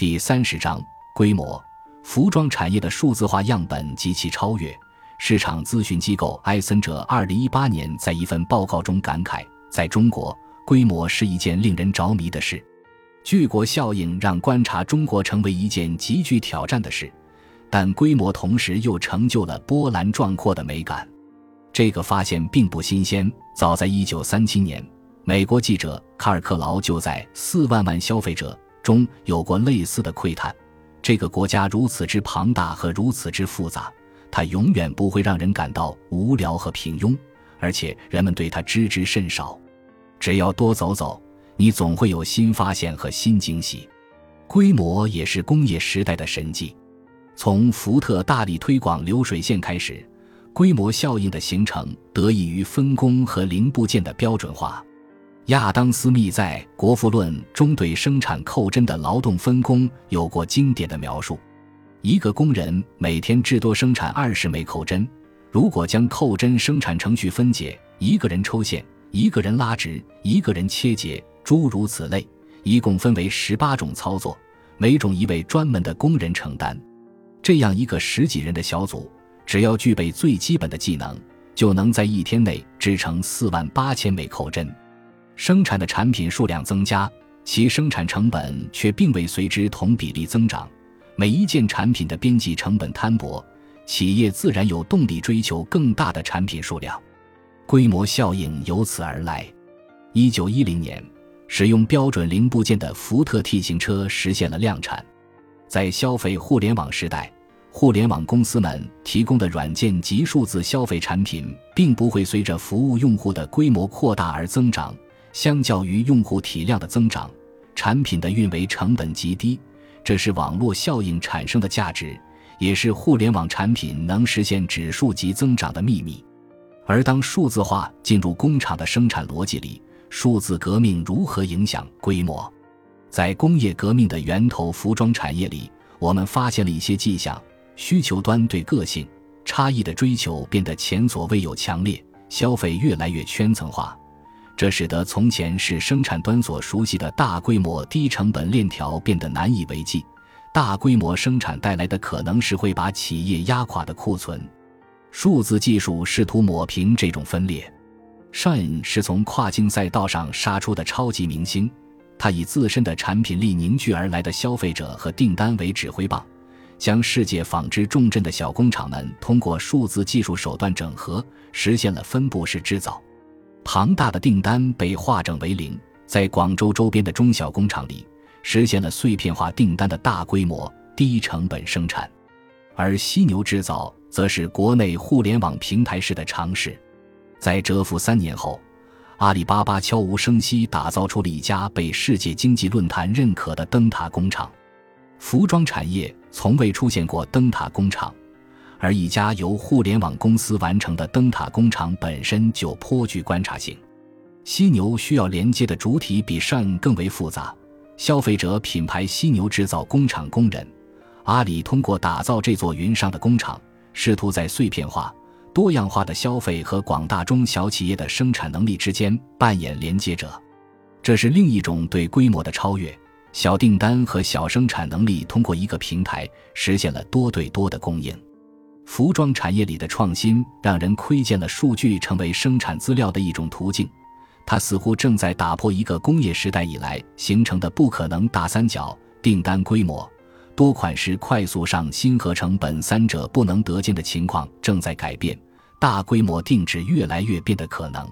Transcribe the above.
第三十章规模。服装产业的数字化样本及其超越。市场咨询机构埃森哲二零一八年在一份报告中感慨：在中国，规模是一件令人着迷的事。巨国效应让观察中国成为一件极具挑战的事，但规模同时又成就了波澜壮阔的美感。这个发现并不新鲜，早在一九三七年，美国记者卡尔克劳就在《四万万消费者》中有过类似的窥探。这个国家如此之庞大和如此之复杂，它永远不会让人感到无聊和平庸，而且人们对它知之甚少。只要多走走，你总会有新发现和新惊喜。规模也是工业时代的神迹。从福特大力推广流水线开始，规模效应的形成得益于分工和零部件的标准化。亚当·斯密在《国富论》中对生产扣针的劳动分工有过经典的描述：一个工人每天至多生产二十枚扣针。如果将扣针生产程序分解，一个人抽线，一个人拉直，一个人切结，诸如此类，一共分为十八种操作，每种一位专门的工人承担。这样一个十几人的小组，只要具备最基本的技能，就能在一天内制成四万八千枚扣针。生产的产品数量增加，其生产成本却并未随之同比例增长。每一件产品的边际成本摊薄，企业自然有动力追求更大的产品数量，规模效应由此而来。一九一零年，使用标准零部件的福特 T 型车实现了量产。在消费互联网时代，互联网公司们提供的软件及数字消费产品，并不会随着服务用户的规模扩大而增长。相较于用户体量的增长，产品的运维成本极低，这是网络效应产生的价值，也是互联网产品能实现指数级增长的秘密。而当数字化进入工厂的生产逻辑里，数字革命如何影响规模？在工业革命的源头服装产业里，我们发现了一些迹象：需求端对个性差异的追求变得前所未有强烈，消费越来越圈层化。这使得从前是生产端所熟悉的大规模、低成本链条变得难以为继。大规模生产带来的可能是会把企业压垮的库存。数字技术试图抹平这种分裂。shin 是从跨境赛道上杀出的超级明星，他以自身的产品力凝聚而来的消费者和订单为指挥棒，将世界纺织重镇的小工厂们通过数字技术手段整合，实现了分布式制造。庞大的订单被化整为零，在广州周边的中小工厂里实现了碎片化订单的大规模、低成本生产，而犀牛制造则是国内互联网平台式的尝试。在蛰伏三年后，阿里巴巴悄无声息打造出了一家被世界经济论坛认可的灯塔工厂。服装产业从未出现过灯塔工厂。而一家由互联网公司完成的灯塔工厂本身就颇具观察性。犀牛需要连接的主体比上更为复杂。消费者品牌犀牛制造工厂工人，阿里通过打造这座云上的工厂，试图在碎片化、多样化的消费和广大中小企业的生产能力之间扮演连接者。这是另一种对规模的超越。小订单和小生产能力通过一个平台实现了多对多的供应。服装产业里的创新让人窥见了数据成为生产资料的一种途径，它似乎正在打破一个工业时代以来形成的不可能大三角：订单规模、多款式快速上新和成本三者不能得见的情况正在改变，大规模定制越来越变得可能。